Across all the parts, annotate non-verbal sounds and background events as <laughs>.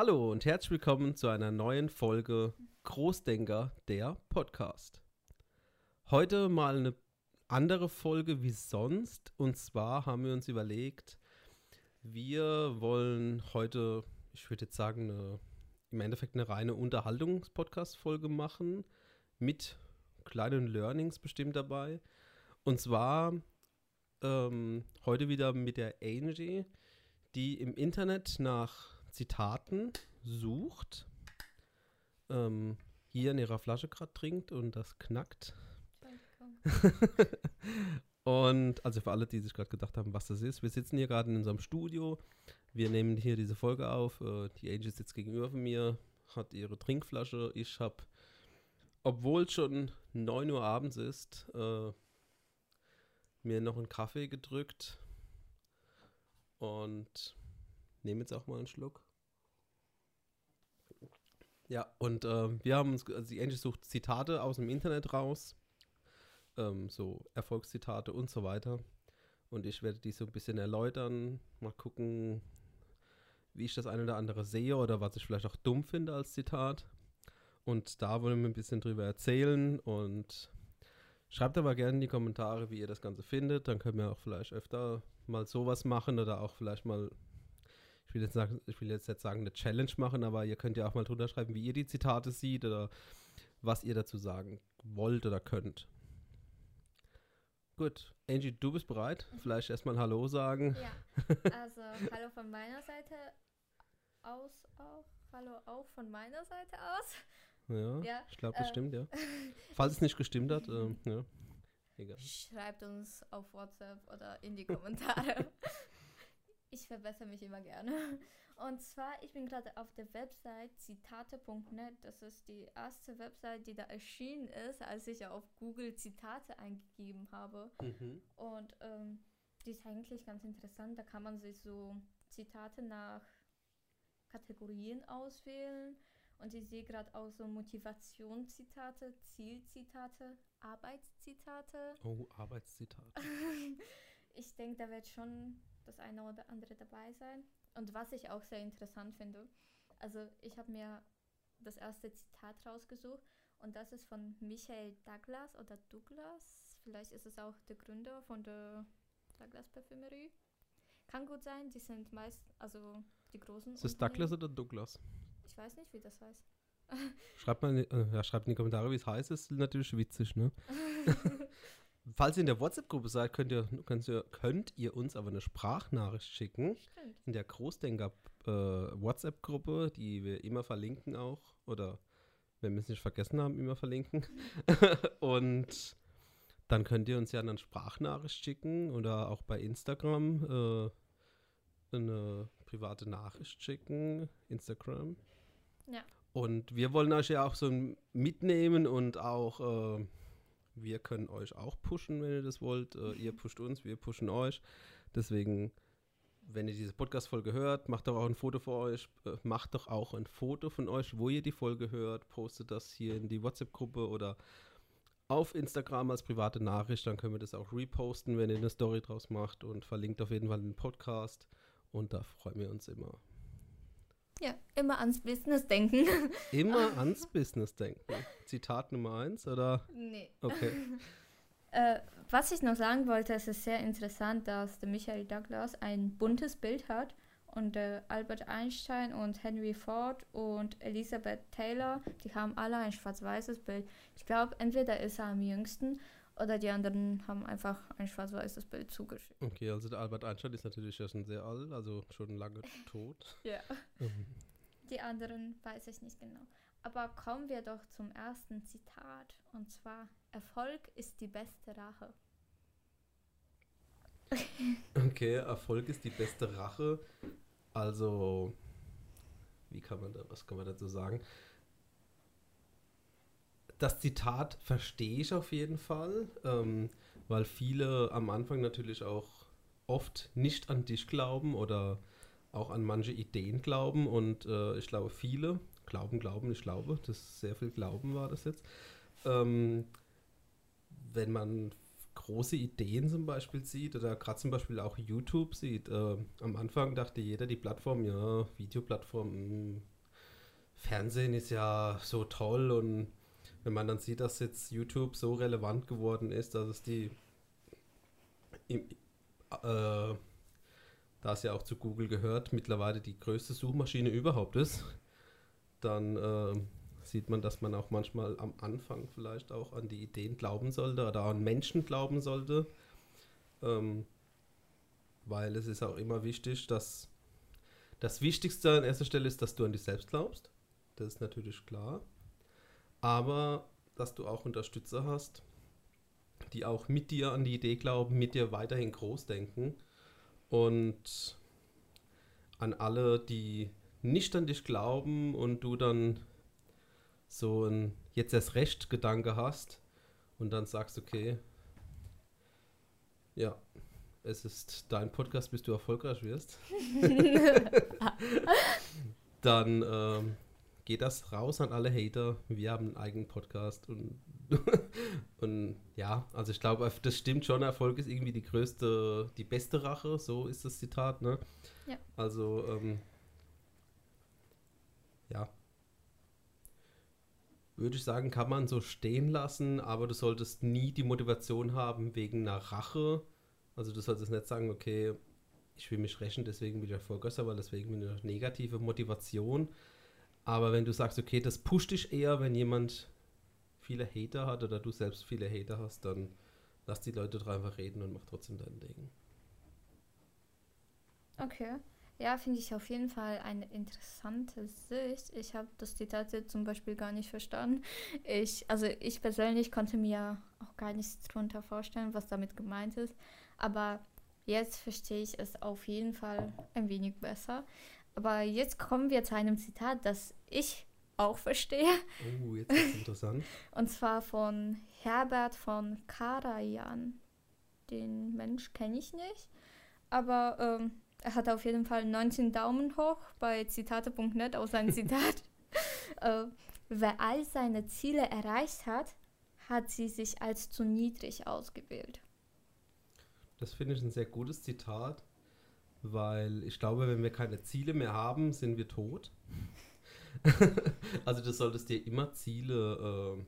Hallo und herzlich willkommen zu einer neuen Folge Großdenker, der Podcast. Heute mal eine andere Folge wie sonst. Und zwar haben wir uns überlegt, wir wollen heute, ich würde jetzt sagen, eine, im Endeffekt eine reine Unterhaltungs-Podcast-Folge machen mit kleinen Learnings bestimmt dabei. Und zwar ähm, heute wieder mit der Angie, die im Internet nach Zitaten sucht, ähm, hier in ihrer Flasche gerade trinkt und das knackt. <laughs> und also für alle, die sich gerade gedacht haben, was das ist, wir sitzen hier gerade in unserem Studio. Wir nehmen hier diese Folge auf. Äh, die Angie sitzt gegenüber von mir, hat ihre Trinkflasche. Ich habe, obwohl es schon 9 Uhr abends ist, äh, mir noch einen Kaffee gedrückt und nehme jetzt auch mal einen Schluck. Ja, und äh, wir haben uns, also die Angie sucht Zitate aus dem Internet raus, ähm, so Erfolgszitate und so weiter. Und ich werde die so ein bisschen erläutern, mal gucken, wie ich das eine oder andere sehe oder was ich vielleicht auch dumm finde als Zitat. Und da wollen wir ein bisschen drüber erzählen und schreibt aber gerne in die Kommentare, wie ihr das Ganze findet. Dann können wir auch vielleicht öfter mal sowas machen oder auch vielleicht mal ich will, jetzt sagen, ich will jetzt sagen, eine Challenge machen, aber ihr könnt ja auch mal drunter schreiben, wie ihr die Zitate seht oder was ihr dazu sagen wollt oder könnt. Gut, Angie, du bist bereit? Vielleicht erstmal Hallo sagen. Ja, <laughs> also Hallo von meiner Seite aus auch. Hallo auch von meiner Seite aus. Ja, ja ich glaube, das äh, stimmt, ja. <laughs> Falls es nicht gestimmt hat, äh, ja. Egal. Schreibt uns auf WhatsApp oder in die Kommentare. <laughs> Ich verbessere mich immer gerne. <laughs> Und zwar, ich bin gerade auf der Website zitate.net. Das ist die erste Website, die da erschienen ist, als ich auf Google Zitate eingegeben habe. Mhm. Und ähm, die ist eigentlich ganz interessant. Da kann man sich so Zitate nach Kategorien auswählen. Und ich sehe gerade auch so Motivationszitate, Zielzitate, Arbeitszitate. Oh, Arbeitszitate. <laughs> ich denke, da wird schon das eine oder andere dabei sein. Und was ich auch sehr interessant finde, also ich habe mir das erste Zitat rausgesucht und das ist von Michael Douglas oder Douglas. Vielleicht ist es auch der Gründer von der Douglas Parfümerie. Kann gut sein, die sind meist, also die großen. Ist es Douglas oder Douglas? Ich weiß nicht, wie das heißt. Schreibt mal in, äh, ja, schreibt in die Kommentare, wie es heißt, ist natürlich witzig, ne? <laughs> <laughs> Falls ihr in der WhatsApp-Gruppe seid, könnt ihr, könnt, ihr, könnt ihr uns aber eine Sprachnachricht schicken. Stimmt. In der Großdenker äh, die wir immer verlinken auch. Oder wenn wir es nicht vergessen haben, immer verlinken. <laughs> und dann könnt ihr uns ja eine Sprachnachricht schicken oder auch bei Instagram äh, eine private Nachricht schicken. Instagram. Ja. Und wir wollen euch ja auch so mitnehmen und auch. Äh, wir können euch auch pushen, wenn ihr das wollt. Äh, ihr <laughs> pusht uns, wir pushen euch. Deswegen, wenn ihr diese Podcast-Folge hört, macht doch auch ein Foto von euch. Äh, macht doch auch ein Foto von euch, wo ihr die Folge hört. Postet das hier in die WhatsApp-Gruppe oder auf Instagram als private Nachricht. Dann können wir das auch reposten, wenn ihr eine Story draus macht. Und verlinkt auf jeden Fall den Podcast. Und da freuen wir uns immer. Ja, immer ans Business denken. <laughs> Immer ans Business denken. Zitat Nummer eins, oder? Nee. Okay. <laughs> äh, was ich noch sagen wollte, es ist sehr interessant, dass der Michael Douglas ein buntes Bild hat und äh, Albert Einstein und Henry Ford und Elizabeth Taylor, die haben alle ein schwarz-weißes Bild. Ich glaube, entweder ist er am jüngsten oder die anderen haben einfach ein schwarz-weißes Bild zugeschickt. Okay, also der Albert Einstein ist natürlich ja schon sehr alt, also schon lange tot. <laughs> ja. Mhm. Die anderen weiß ich nicht genau. Aber kommen wir doch zum ersten Zitat. Und zwar, Erfolg ist die beste Rache. <laughs> okay, Erfolg ist die beste Rache. Also, wie kann man da, was kann man dazu sagen? Das Zitat verstehe ich auf jeden Fall, ähm, weil viele am Anfang natürlich auch oft nicht an dich glauben oder auch an manche Ideen glauben und äh, ich glaube viele glauben, glauben, ich glaube, das sehr viel Glauben war das jetzt. Ähm, wenn man große Ideen zum Beispiel sieht oder gerade zum Beispiel auch YouTube sieht. Äh, am Anfang dachte jeder, die Plattform, ja, Videoplattform, mh, hm, Fernsehen ist ja so toll und wenn man dann sieht, dass jetzt YouTube so relevant geworden ist, dass es die, im, äh, da es ja auch zu Google gehört, mittlerweile die größte Suchmaschine überhaupt ist, dann äh, sieht man, dass man auch manchmal am Anfang vielleicht auch an die Ideen glauben sollte oder an Menschen glauben sollte. Ähm, weil es ist auch immer wichtig, dass das Wichtigste an erster Stelle ist, dass du an dich selbst glaubst. Das ist natürlich klar. Aber dass du auch Unterstützer hast, die auch mit dir an die Idee glauben, mit dir weiterhin groß denken. Und an alle, die nicht an dich glauben und du dann so ein jetzt erst recht Gedanke hast und dann sagst, okay, ja, es ist dein Podcast, bis du erfolgreich wirst, <laughs> dann ähm, geht das raus an alle Hater. Wir haben einen eigenen Podcast und, <laughs> und ja, also ich glaube, das stimmt schon. Erfolg ist irgendwie die größte, die beste Rache, so ist das Zitat, ne? Ja. Also, ähm, ja, würde ich sagen, kann man so stehen lassen, aber du solltest nie die Motivation haben wegen einer Rache. Also du solltest nicht sagen, okay, ich will mich rächen, deswegen bin ich erfolgreich, weil deswegen bin ich eine negative Motivation. Aber wenn du sagst, okay, das pusht dich eher, wenn jemand viele Hater hat oder du selbst viele Hater hast, dann lass die Leute drüber einfach reden und mach trotzdem dein Ding. Okay. Ja, finde ich auf jeden Fall eine interessante Sicht. Ich habe das Zitat zum Beispiel gar nicht verstanden. Ich, also ich persönlich konnte mir auch gar nichts darunter vorstellen, was damit gemeint ist. Aber jetzt verstehe ich es auf jeden Fall ein wenig besser. Aber jetzt kommen wir zu einem Zitat, das ich auch verstehe. Oh, jetzt ist interessant. <laughs> Und zwar von Herbert von Karajan. Den Mensch kenne ich nicht. Aber ähm, er hat auf jeden Fall 19 Daumen hoch bei zitate.net aus seinem <laughs> Zitat. äh, wer all seine Ziele erreicht hat, hat sie sich als zu niedrig ausgewählt. Das finde ich ein sehr gutes Zitat, weil ich glaube, wenn wir keine Ziele mehr haben, sind wir tot. <laughs> also du solltest dir immer Ziele, äh,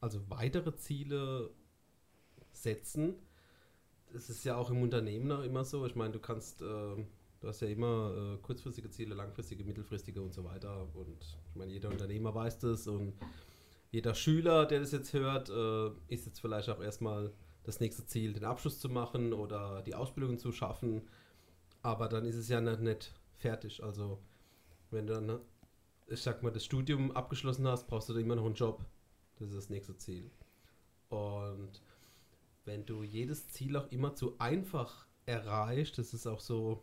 also weitere Ziele setzen, es ist ja auch im Unternehmen auch immer so. Ich meine, du kannst, äh, du hast ja immer äh, kurzfristige Ziele, langfristige, mittelfristige und so weiter. Und ich meine, jeder Unternehmer weiß das und jeder Schüler, der das jetzt hört, äh, ist jetzt vielleicht auch erstmal das nächste Ziel, den Abschluss zu machen oder die Ausbildung zu schaffen. Aber dann ist es ja nicht, nicht fertig. Also, wenn du dann, ich sag mal, das Studium abgeschlossen hast, brauchst du dann immer noch einen Job. Das ist das nächste Ziel. Und wenn du jedes Ziel auch immer zu einfach erreichst, das ist auch so,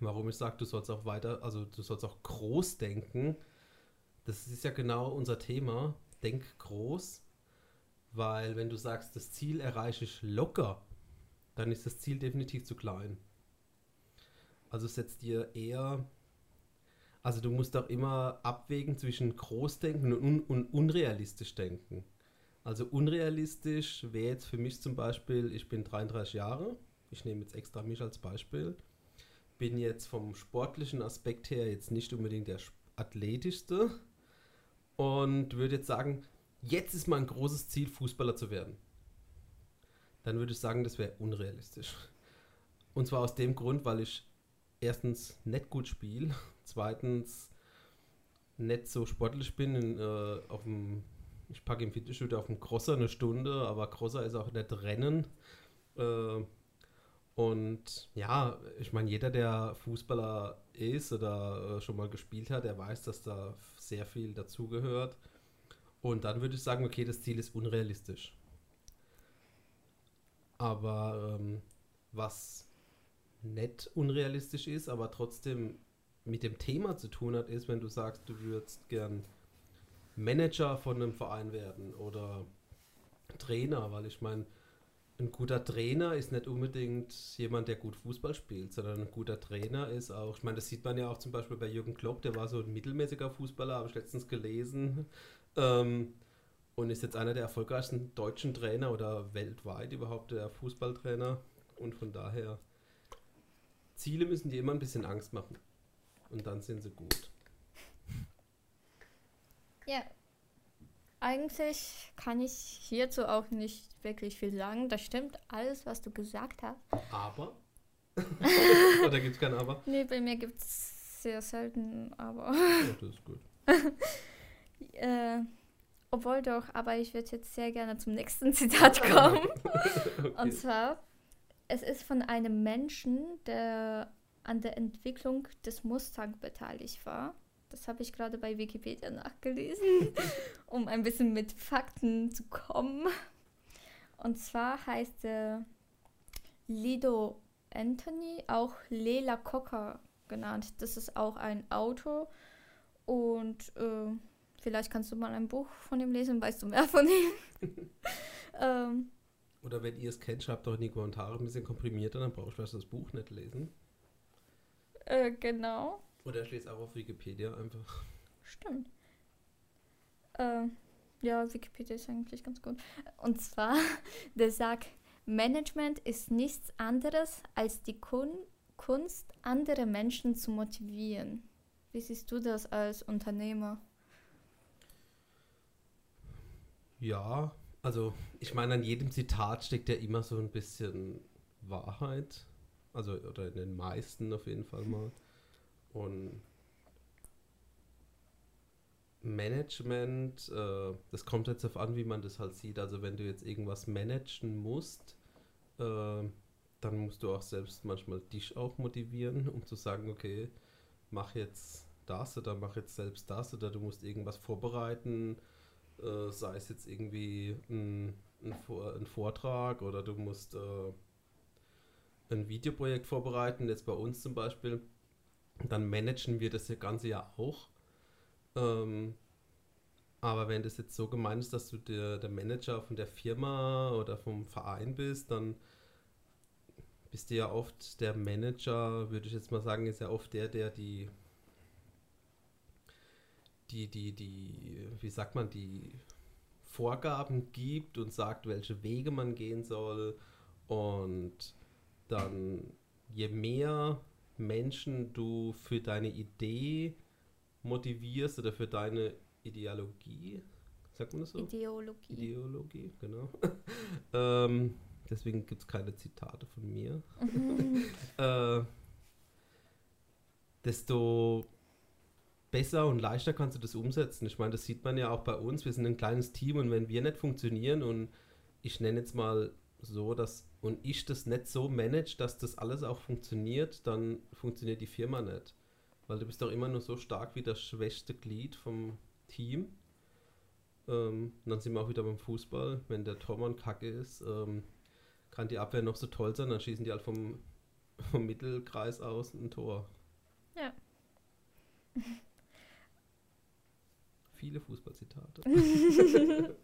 warum ich sage, du sollst auch weiter, also du sollst auch groß denken. Das ist ja genau unser Thema. Denk groß, weil wenn du sagst, das Ziel erreiche ich locker, dann ist das Ziel definitiv zu klein. Also setzt dir eher, also du musst auch immer abwägen zwischen Großdenken und, un und unrealistisch denken. Also unrealistisch wäre jetzt für mich zum Beispiel, ich bin 33 Jahre, ich nehme jetzt extra mich als Beispiel, bin jetzt vom sportlichen Aspekt her jetzt nicht unbedingt der athletischste und würde jetzt sagen, jetzt ist mein großes Ziel, Fußballer zu werden. Dann würde ich sagen, das wäre unrealistisch. Und zwar aus dem Grund, weil ich erstens nicht gut spiele, <laughs> zweitens nicht so sportlich bin in, äh, auf dem ich packe im Fitnessstudio auf dem Crosser eine Stunde, aber Crosser ist auch nicht Rennen. Äh, und ja, ich meine, jeder, der Fußballer ist oder äh, schon mal gespielt hat, der weiß, dass da sehr viel dazugehört. Und dann würde ich sagen, okay, das Ziel ist unrealistisch. Aber ähm, was nicht unrealistisch ist, aber trotzdem mit dem Thema zu tun hat, ist, wenn du sagst, du würdest gern Manager von einem Verein werden oder Trainer, weil ich meine, ein guter Trainer ist nicht unbedingt jemand, der gut Fußball spielt, sondern ein guter Trainer ist auch, ich meine, das sieht man ja auch zum Beispiel bei Jürgen Klopp, der war so ein mittelmäßiger Fußballer, habe ich letztens gelesen. <laughs> Ähm, und ist jetzt einer der erfolgreichsten deutschen Trainer oder weltweit überhaupt der Fußballtrainer. Und von daher, Ziele müssen die immer ein bisschen Angst machen. Und dann sind sie gut. <laughs> Ja. Eigentlich kann ich hierzu auch nicht wirklich viel sagen. Das stimmt alles, was du gesagt hast. Aber? <laughs> Oder gibt es kein Aber? Nee, bei mir gibt es sehr selten Aber. Oh, das ist gut. <laughs> äh, obwohl doch, aber ich würde jetzt sehr gerne zum nächsten Zitat kommen. okay. Und zwar, es ist von einem Menschen, der an der Entwicklung des Mustang beteiligt war. Das habe ich gerade bei Wikipedia nachgelesen, <laughs> um ein bisschen mit Fakten zu kommen. Und zwar heißt er Lido Anthony, auch Lela Cocker genannt. Das ist auch ein Auto. Und äh, vielleicht kannst du mal ein Buch von ihm lesen, weißt du mehr von ihm. <laughs> ähm, Oder wenn ihr es kennt, schreibt doch in die Kommentare ein bisschen komprimierter, dann brauche ich das Buch nicht lesen. Äh, genau. Oder ich lese auch auf Wikipedia einfach. Stimmt. Äh, ja, Wikipedia ist eigentlich ganz gut. Und zwar, <laughs> der sagt, Management ist nichts anderes als die Kun Kunst, andere Menschen zu motivieren. Wie siehst du das als Unternehmer? Ja, also ich meine, an jedem Zitat steckt ja immer so ein bisschen Wahrheit. Also, oder in den meisten auf jeden Fall mal. Und Management, äh, das kommt jetzt darauf an, wie man das halt sieht. Also wenn du jetzt irgendwas managen musst, äh, dann musst du auch selbst manchmal dich auch motivieren, um zu sagen, okay, mach jetzt das oder mach jetzt selbst das oder du musst irgendwas vorbereiten, äh, sei es jetzt irgendwie ein, ein, ein, Vortrag oder du musst äh, ein Videoprojekt vorbereiten, jetzt bei uns zum Beispiel dann managen wir das Ganze ja auch. Ähm, aber wenn das jetzt so gemeint ist, dass du der, der Manager von der Firma oder vom Verein bist, dann bist du ja oft der Manager, würde ich jetzt mal sagen, ist ja oft der, der die, die, die, die, wie sagt man, die Vorgaben gibt und sagt, welche Wege man gehen soll. Und dann, je mehr Menschen du für deine Idee motivierst oder für deine Ideologie, sagt man das so? Ideologie. Ideologie, genau. <laughs> ähm, deswegen gibt es keine Zitate von mir. <laughs> äh, desto besser und leichter kannst du das umsetzen. Ich meine, das sieht man ja auch bei uns. Wir sind ein kleines Team und wenn wir nicht funktionieren und ich nenne jetzt mal so, dass und ich das nicht so manage, dass das alles auch funktioniert, dann funktioniert die Firma nicht. Weil du bist doch immer nur so stark wie das schwächste Glied vom Team. Ähm, dann sind wir auch wieder beim Fußball. Wenn der Tormann kacke ist, ähm, kann die Abwehr noch so toll sein, dann schießen die halt vom, <laughs> vom Mittelkreis aus ein Tor. Ja. <laughs> Viele Fußballzitate. <laughs>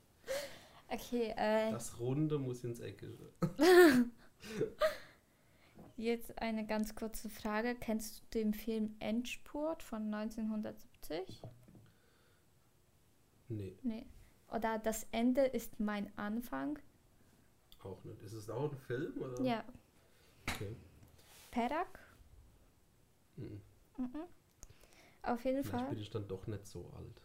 Okay, äh. Das Runde muss ins Eckische. <laughs> Jetzt eine ganz kurze Frage. Kennst du den Film Endspurt von 1970? Nee. Nee. Oder Das Ende ist mein Anfang? Auch nicht. Ist es auch ein Film? Oder? Ja. Okay. Perak? Mhm. Mhm. Auf jeden Vielleicht Fall. bin ich dann doch nicht so alt.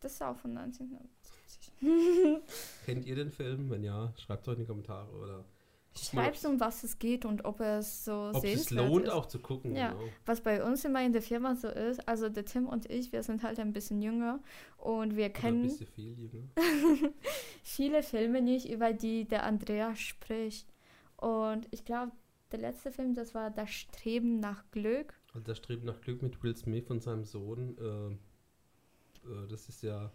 Das ist auch von 1970. <laughs> Kennt ihr den Film? Wenn ja, schreibt es euch in die Kommentare oder. Schreibt um was es geht und ob es so ob es lohnt ist. auch zu gucken. Ja, genau. was bei uns immer in der Firma so ist, also der Tim und ich, wir sind halt ein bisschen jünger und wir kennen ein bisschen viel jünger. <laughs> viele Filme nicht, über die der Andrea spricht. Und ich glaube, der letzte Film, das war Das Streben nach Glück. Also das Streben nach Glück mit Will Smith und seinem Sohn. Äh, das ist ja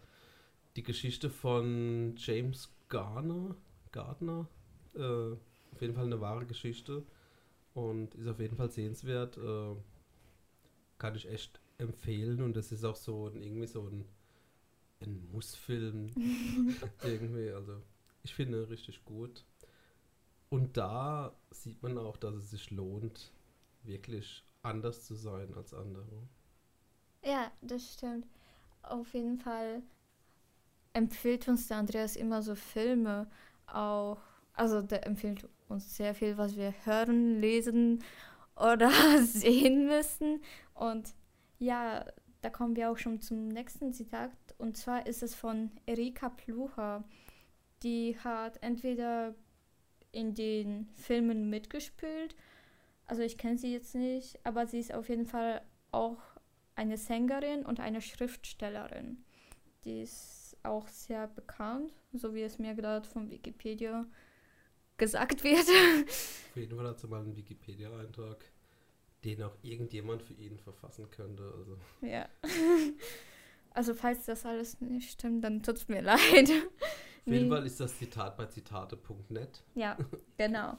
die Geschichte von James Garner. Gardner. Äh, auf jeden Fall eine wahre Geschichte und ist auf jeden Fall sehenswert. Äh, kann ich echt empfehlen und das ist auch so ein, irgendwie so ein, ein Mussfilm <laughs> irgendwie. Also ich finde richtig gut. Und da sieht man auch, dass es sich lohnt, wirklich anders zu sein als andere. Ja, das stimmt. Auf jeden Fall empfiehlt uns der Andreas immer so Filme auch. Also der empfiehlt uns sehr viel, was wir hören, lesen oder <laughs> sehen müssen. Und ja, da kommen wir auch schon zum nächsten Zitat. Und zwar ist es von Erika Plucher. Die hat entweder in den Filmen mitgespielt, also ich kenne sie jetzt nicht, aber sie ist auf jeden Fall auch eine Sängerin und eine Schriftstellerin. Die ist auch sehr bekannt, so wie es mir gerade von Wikipedia gesagt wird. Auf jeden Fall hat sie mal einen Wikipedia-Eintrag, den auch irgendjemand für ihn verfassen könnte. Also. Ja. <laughs> Also falls das alles nicht stimmt, dann tut es mir <laughs> leid. Auf jeden Fall ist das Zitat bei zitate.net. Ja, <laughs> genau.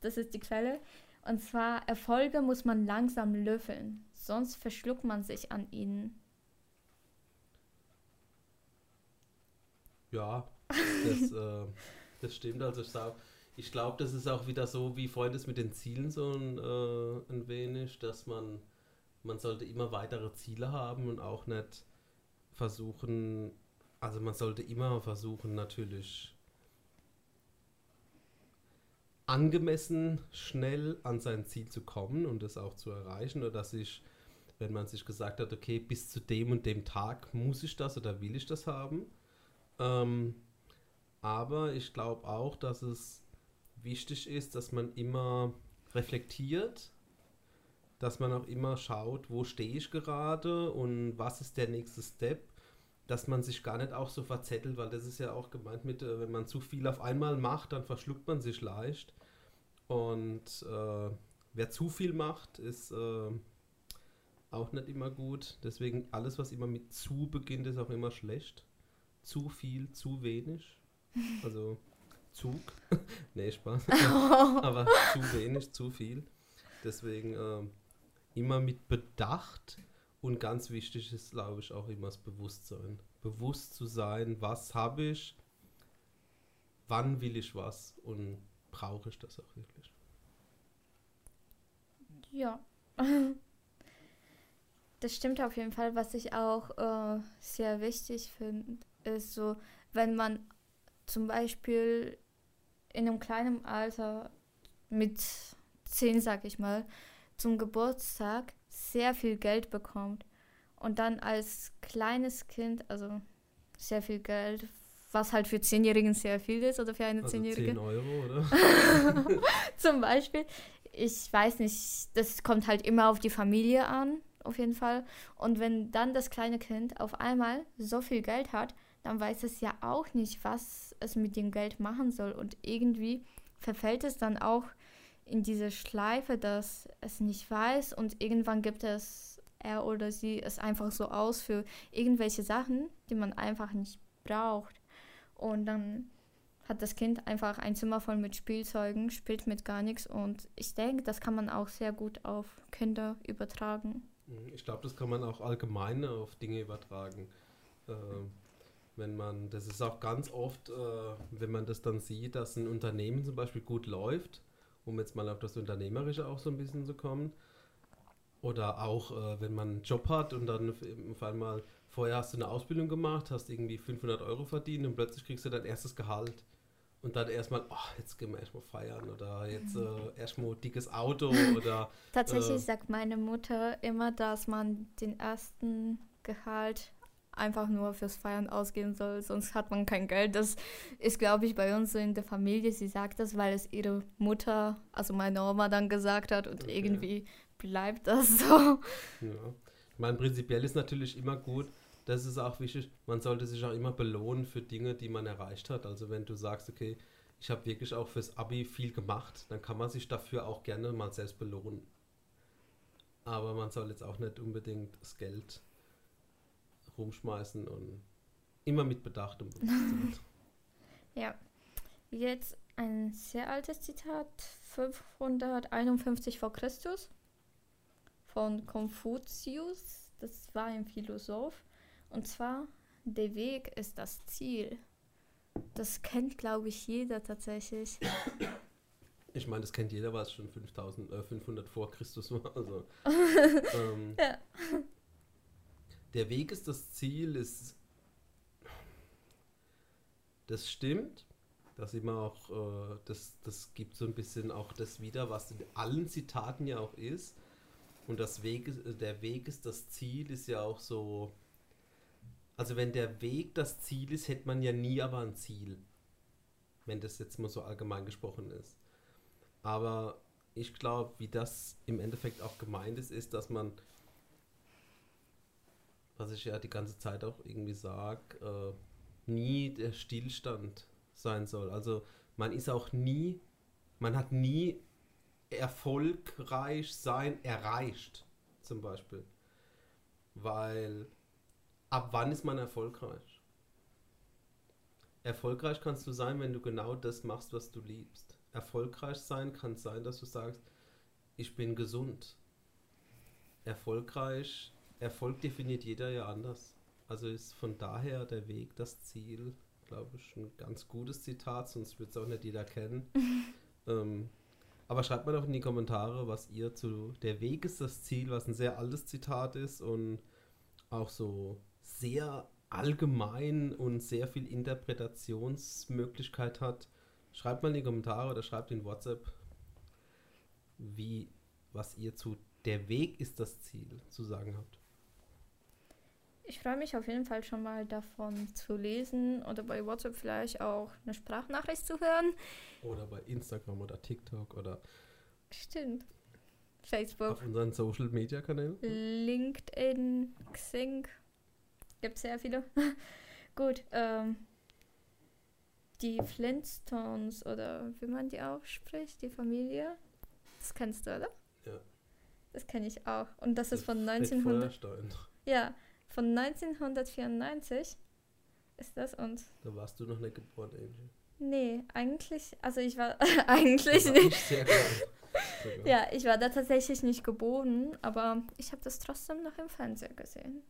Das ist die Quelle. Und zwar, Erfolge muss man langsam löffeln, sonst verschluckt man sich an ihnen. Ja, das, äh, das stimmt. Also ich, ich glaube, das ist auch wieder so wie Freundes mit den Zielen so ein, äh, ein wenig, dass man, man sollte immer weitere Ziele haben und auch nicht versuchen, also man sollte immer versuchen natürlich angemessen schnell an sein Ziel zu kommen und es auch zu erreichen oder dass ich, wenn man sich gesagt hat, okay, bis zu dem und dem Tag muss ich das oder will ich das haben. Ähm, aber ich glaube auch, dass es wichtig ist, dass man immer reflektiert, dass man auch immer schaut, wo stehe ich gerade und was ist der nächste Step dass man sich gar nicht auch so verzettelt, weil das ist ja auch gemeint mit, äh, wenn man zu viel auf einmal macht, dann verschluckt man sich leicht. Und äh, wer zu viel macht, ist äh, auch nicht immer gut. Deswegen alles, was immer mit zu beginnt, ist auch immer schlecht. Zu viel, zu wenig. <laughs> Also Zug. <laughs> nee, Spaß. <laughs> Aber zu wenig, zu viel. Deswegen äh, immer mit Bedacht und ganz wichtig ist, glaube ich, auch immer das Bewusstsein. Bewusst zu sein, was habe ich, wann will ich was und brauche ich das auch wirklich. Ja. <laughs> Das stimmt auf jeden Fall. Was ich auch äh, sehr wichtig finde, ist so, wenn man zum Beispiel in einem kleinen Alter mit 10, sag ich mal, zum Geburtstag sehr viel Geld bekommt und dann als kleines Kind, also sehr viel Geld, was halt für Zehnjährigen sehr viel ist oder für eine also Zehnjährige. 10 Euro, oder? <laughs> Zum Beispiel. Ich weiß nicht, das kommt halt immer auf die Familie an, auf jeden Fall. Und wenn dann das kleine Kind auf einmal so viel Geld hat, dann weiß es ja auch nicht, was es mit dem Geld machen soll. Und irgendwie verfällt es dann auch in diese Schleife, dass es nicht weiß und irgendwann gibt es er oder sie es einfach so aus für irgendwelche Sachen, die man einfach nicht braucht. Und dann hat das Kind einfach ein Zimmer voll mit Spielzeugen, spielt mit gar nichts und ich denke, das kann man auch sehr gut auf Kinder übertragen. Mhm, ich glaube, das kann man auch allgemein auf Dinge übertragen. Äh, wenn man, das ist auch ganz oft, äh, wenn man das dann sieht, dass ein Unternehmen zum Beispiel gut läuft, um jetzt mal auf das Unternehmerische auch so ein bisschen zu kommen. Oder auch, äh, wenn man einen Job hat und dann auf einmal, vorher hast du eine Ausbildung gemacht, hast irgendwie 500 Euro verdient und plötzlich kriegst du dein erstes Gehalt. Und dann erstmal, oh, jetzt gehen wir erstmal feiern oder jetzt äh, erstmal dickes Auto <laughs> oder. Tatsächlich äh, sagt meine Mutter immer, dass man den ersten Gehalt einfach nur fürs Feiern ausgehen soll, sonst hat man kein Geld. Das ist, glaube ich, bei uns so in der Familie. Sie sagt das, weil es ihre Mutter, also meine Oma, dann gesagt hat und okay. irgendwie bleibt das so. Ja. Ich meine, prinzipiell ist natürlich immer gut, das ist auch wichtig, man sollte sich auch immer belohnen für Dinge, die man erreicht hat. Also wenn du sagst, okay, ich habe wirklich auch fürs Abi viel gemacht, dann kann man sich dafür auch gerne mal selbst belohnen. Aber man soll jetzt auch nicht unbedingt das Geld rumschmeißen und immer mit Bedacht und Bewusstsein. <laughs> ja, jetzt ein sehr altes Zitat, 551 vor Christus von Konfuzius. Das war ein Philosoph. Und zwar, der Weg ist das Ziel. Das kennt, glaube ich, jeder tatsächlich. <coughs> Ich meine, das kennt jeder, weil es schon 5000, äh, 500 vor Christus war. Also, <laughs> ähm, ja der Weg ist das Ziel, ist. Das stimmt. Das immer auch, äh, das, das gibt so ein bisschen auch das wieder, was in allen Zitaten ja auch ist. Und das Weg ist, äh, der Weg ist das Ziel, ist ja auch so. Also wenn der Weg das Ziel ist, hätte man ja nie aber ein Ziel. Wenn das jetzt mal so allgemein gesprochen ist. Aber ich glaube, wie das im Endeffekt auch gemeint ist, ist, dass man, was ich ja die ganze Zeit auch irgendwie sage, äh, nie der Stillstand sein soll. Also man ist auch nie, man hat nie erfolgreich sein erreicht, zum Beispiel. Weil ab wann ist man erfolgreich? Erfolgreich kannst du sein, wenn du genau das machst, was du liebst. Erfolgreich sein kann sein, dass du sagst, ich bin gesund. Erfolgreich, Erfolg definiert jeder ja anders. Also ist von daher der Weg das Ziel glaube ich, ein ganz gutes Zitat, sonst wird es auch nicht jeder kennen. <laughs> ähm, aber schreibt mal doch in die Kommentare, was ihr zu Der Weg ist das Ziel, was ein sehr altes Zitat ist und auch so sehr allgemein und sehr viel Interpretationsmöglichkeit hat. Schreibt mal in die Kommentare oder schreibt in WhatsApp, wie, was ihr zu Der Weg ist das Ziel zu sagen habt. Ich freue mich auf jeden Fall schon mal davon zu lesen oder bei WhatsApp vielleicht auch eine Sprachnachricht zu hören. Oder bei Instagram oder TikTok oder. Stimmt. Facebook. Auf unseren Social Media Kanälen. LinkedIn, Xing. Gibt sehr viele. <laughs> Gut. Ähm, die Flintstones oder wie man die ausspricht, die Familie. Das kennst du, oder? Ja. Das kenne ich auch. Und das, das ist von 1900. Ja, von 1994 ist das und. Da warst du noch nicht geboren, Angie. Nee, eigentlich, also ich war <laughs> <laughs> eigentlich war nicht. Sehr ja, ich war da tatsächlich nicht geboren, aber ich habe das trotzdem noch im Fernseher gesehen.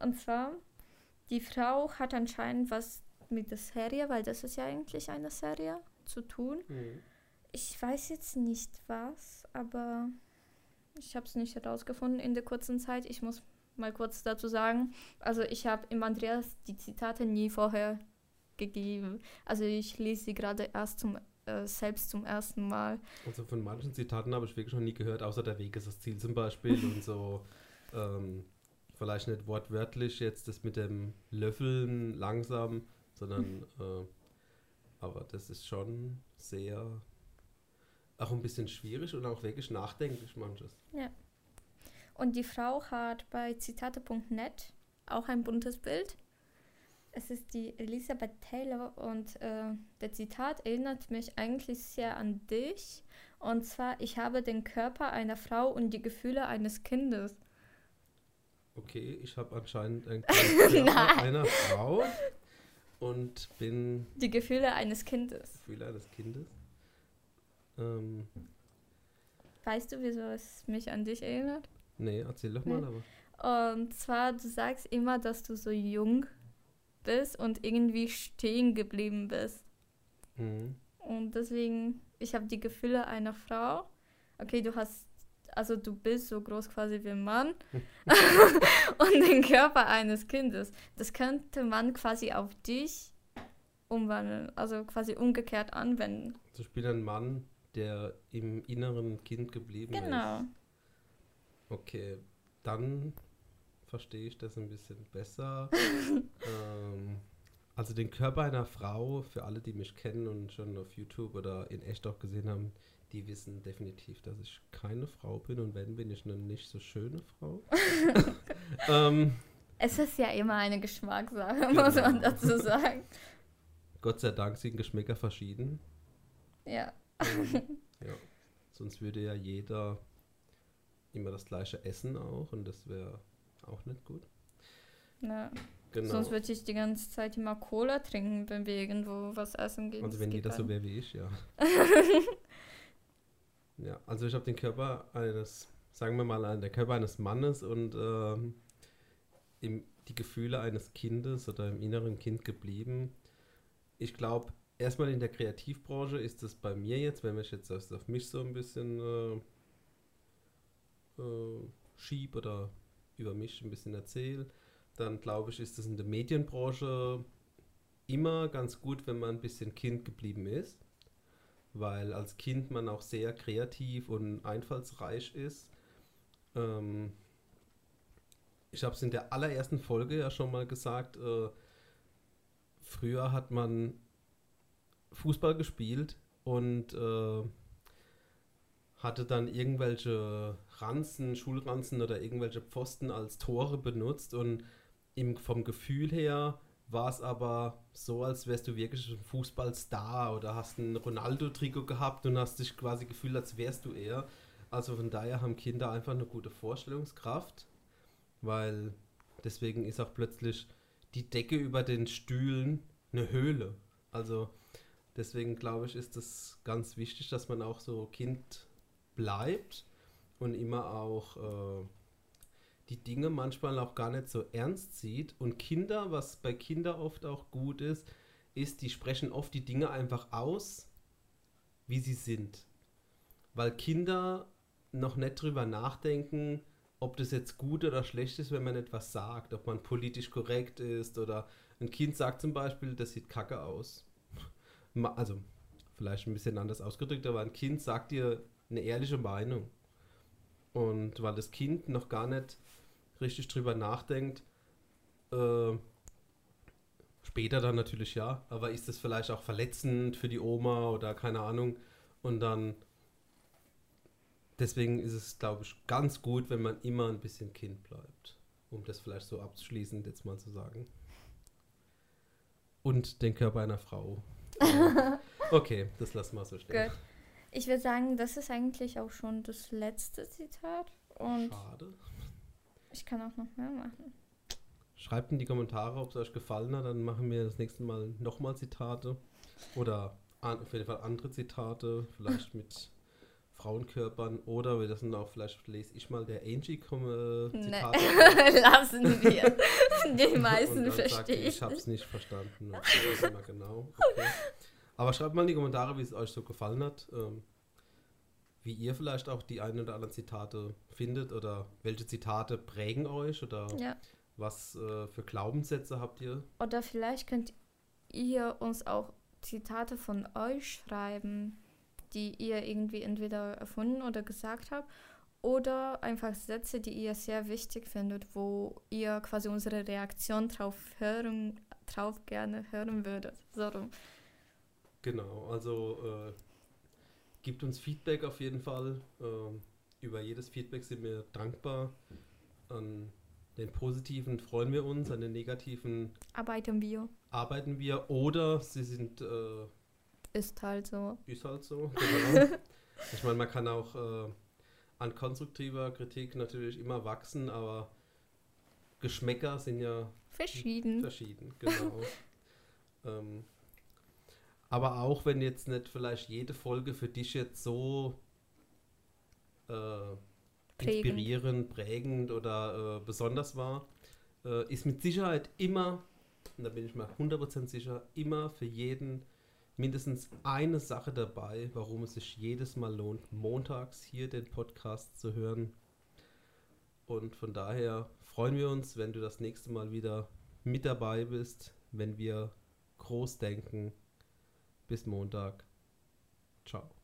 Und zwar, die Frau hat anscheinend was mit der Serie, weil das ist ja eigentlich eine Serie, zu tun. Mhm. Ich weiß jetzt nicht was, aber ich habe es nicht herausgefunden in der kurzen Zeit. Ich muss mal kurz dazu sagen. Also ich habe im Andreas die Zitate nie vorher gegeben. Also ich lese sie gerade erst zum äh, selbst zum ersten Mal. Also von manchen Zitaten habe ich wirklich noch nie gehört, außer der Weg ist das Ziel zum Beispiel und so. <laughs> Ähm, vielleicht nicht wortwörtlich jetzt das mit dem Löffeln langsam, sondern <laughs> äh, aber das ist schon sehr auch ein bisschen schwierig und auch wirklich nachdenklich manches. Ja. Und die Frau hat bei zitate.net auch ein buntes Bild. Es ist die Elisabeth Taylor und äh, der Zitat erinnert mich eigentlich sehr an dich. Und zwar, ich habe den Körper einer Frau und die Gefühle eines Kindes. Okay, ich habe anscheinend einen <laughs> Körper einer Frau und bin... Die Gefühle eines Kindes. Gefühle eines Kindes. Ähm. Weißt du, wieso es mich an dich erinnert? Nee, erzähl doch mal nee. aber. Und zwar, du sagst immer, dass du so jung bist und irgendwie stehen geblieben bist. Mhm. Und deswegen, ich habe die Gefühle einer Frau. Okay, du hast, also du bist so groß quasi wie ein Mann <laughs> <laughs> und den Körper eines Kindes. Das könnte man quasi auf dich umwandeln, also quasi umgekehrt anwenden. Zum Beispiel ein Mann, der im inneren Kind geblieben genau. ist. Genau. Okay, dann verstehe ich das ein bisschen besser. <laughs> ähm, also den Körper einer Frau, für alle, die mich kennen und schon auf YouTube oder in echt auch gesehen haben, die wissen definitiv, dass ich keine Frau bin und wenn, bin ich eine nicht so schöne Frau. <laughs> ähm, es ist ja immer eine Geschmackssache, genau. muss man dazu sagen. Gott sei Dank sind Geschmäcker verschieden. Ja. Ähm, <laughs> ja. Sonst würde ja jeder immer das gleiche essen auch und das wäre auch nicht gut. Ja. Genau. Sonst würde ich die ganze Zeit immer Cola trinken, wenn wir irgendwo was essen gehen. Also wenn jeder so wäre wie ich, ja. <laughs> ja, also ich habe den Körper eines, sagen wir mal, der Körper eines Mannes und ähm, im, die Gefühle eines Kindes oder im inneren Kind geblieben. Ich glaube, erstmal in der Kreativbranche ist es bei mir jetzt, wenn ich jetzt auf mich so ein bisschen äh, äh, schiebe oder über mich ein bisschen erzähle, dann glaube ich, ist das in der Medienbranche immer ganz gut, wenn man ein bisschen Kind geblieben ist, weil als Kind man auch sehr kreativ und einfallsreich ist. Ähm, ich habe es in der allerersten Folge ja schon mal gesagt, äh, früher hat man Fußball gespielt und äh, hatte dann irgendwelche Ranzen, Schulranzen oder irgendwelche Pfosten als Tore benutzt und im, vom Gefühl her war es aber so, als wärst du wirklich ein Fußballstar oder hast ein Ronaldo-Trikot gehabt und hast dich quasi gefühlt, als wärst du er. Also von daher haben Kinder einfach eine gute Vorstellungskraft, weil deswegen ist auch plötzlich die Decke über den Stühlen eine Höhle. Also deswegen glaube ich, ist es ganz wichtig, dass man auch so Kind bleibt und immer auch äh, die Dinge manchmal auch gar nicht so ernst sieht. Und Kinder, was bei Kindern oft auch gut ist, ist, die sprechen oft die Dinge einfach aus, wie sie sind. Weil Kinder noch nicht drüber nachdenken, ob das jetzt gut oder schlecht ist, wenn man etwas sagt, ob man politisch korrekt ist oder ein Kind sagt zum Beispiel, das sieht kacke aus. Also, vielleicht ein bisschen anders ausgedrückt, aber ein Kind sagt dir eine ehrliche Meinung. Und weil das Kind noch gar nicht richtig drüber nachdenkt, äh, später dann natürlich ja, aber ist das vielleicht auch verletzend für die Oma oder keine Ahnung. Und dann, deswegen ist es, glaube ich, ganz gut, wenn man immer ein bisschen Kind bleibt. Um das vielleicht so abschließend jetzt mal zu sagen. Und den Körper einer Frau. <laughs> okay, das lassen wir so stehen. Gut. Ich würde sagen, das ist eigentlich auch schon das letzte Zitat. Und Schade. Ich kann auch noch mehr machen. Schreibt in die Kommentare, ob es euch gefallen hat. Dann machen wir das nächste Mal nochmal Zitate. Oder auf jeden Fall andere Zitate. Vielleicht mit Frauenkörpern. Oder wir lassen auch, vielleicht lese ich mal der Angie komme äh, Zitate. Nee. <laughs> Lassen wir. Die <laughs> meisten verstehe ich. Ich habe es nicht verstanden. Okay, genau. Okay. Aber schreibt mal in die Kommentare, wie es euch so gefallen hat. Ähm, wie ihr vielleicht auch die ein oder anderen Zitate findet oder welche Zitate prägen euch oder ja. was äh, für Glaubenssätze habt ihr? Oder vielleicht könnt ihr uns auch Zitate von euch schreiben, die ihr irgendwie entweder erfunden oder gesagt habt oder einfach Sätze, die ihr sehr wichtig findet, wo ihr quasi unsere Reaktion drauf hören, drauf gerne hören würdet. So rum. Genau, also äh, Gibt uns Feedback auf jeden Fall. Ähm, über jedes Feedback sind wir dankbar. An den positiven freuen wir uns, an den negativen arbeiten wir. Arbeiten wir oder sie sind. Äh, ist halt so. Ist halt so, genau. <laughs> ich meine, man kann auch äh, an konstruktiver Kritik natürlich immer wachsen, aber Geschmäcker sind ja verschieden. Verschieden, genau. <laughs> ähm, aber auch wenn jetzt nicht vielleicht jede Folge für dich jetzt so äh, inspirierend, prägend oder äh, besonders war, äh, ist mit Sicherheit immer, und da bin ich mir 100% sicher, immer für jeden mindestens eine Sache dabei, warum es sich jedes Mal lohnt, montags hier den Podcast zu hören. Und von daher freuen wir uns, wenn du das nächste Mal wieder mit dabei bist, wenn wir groß denken bis Montag. Ciao.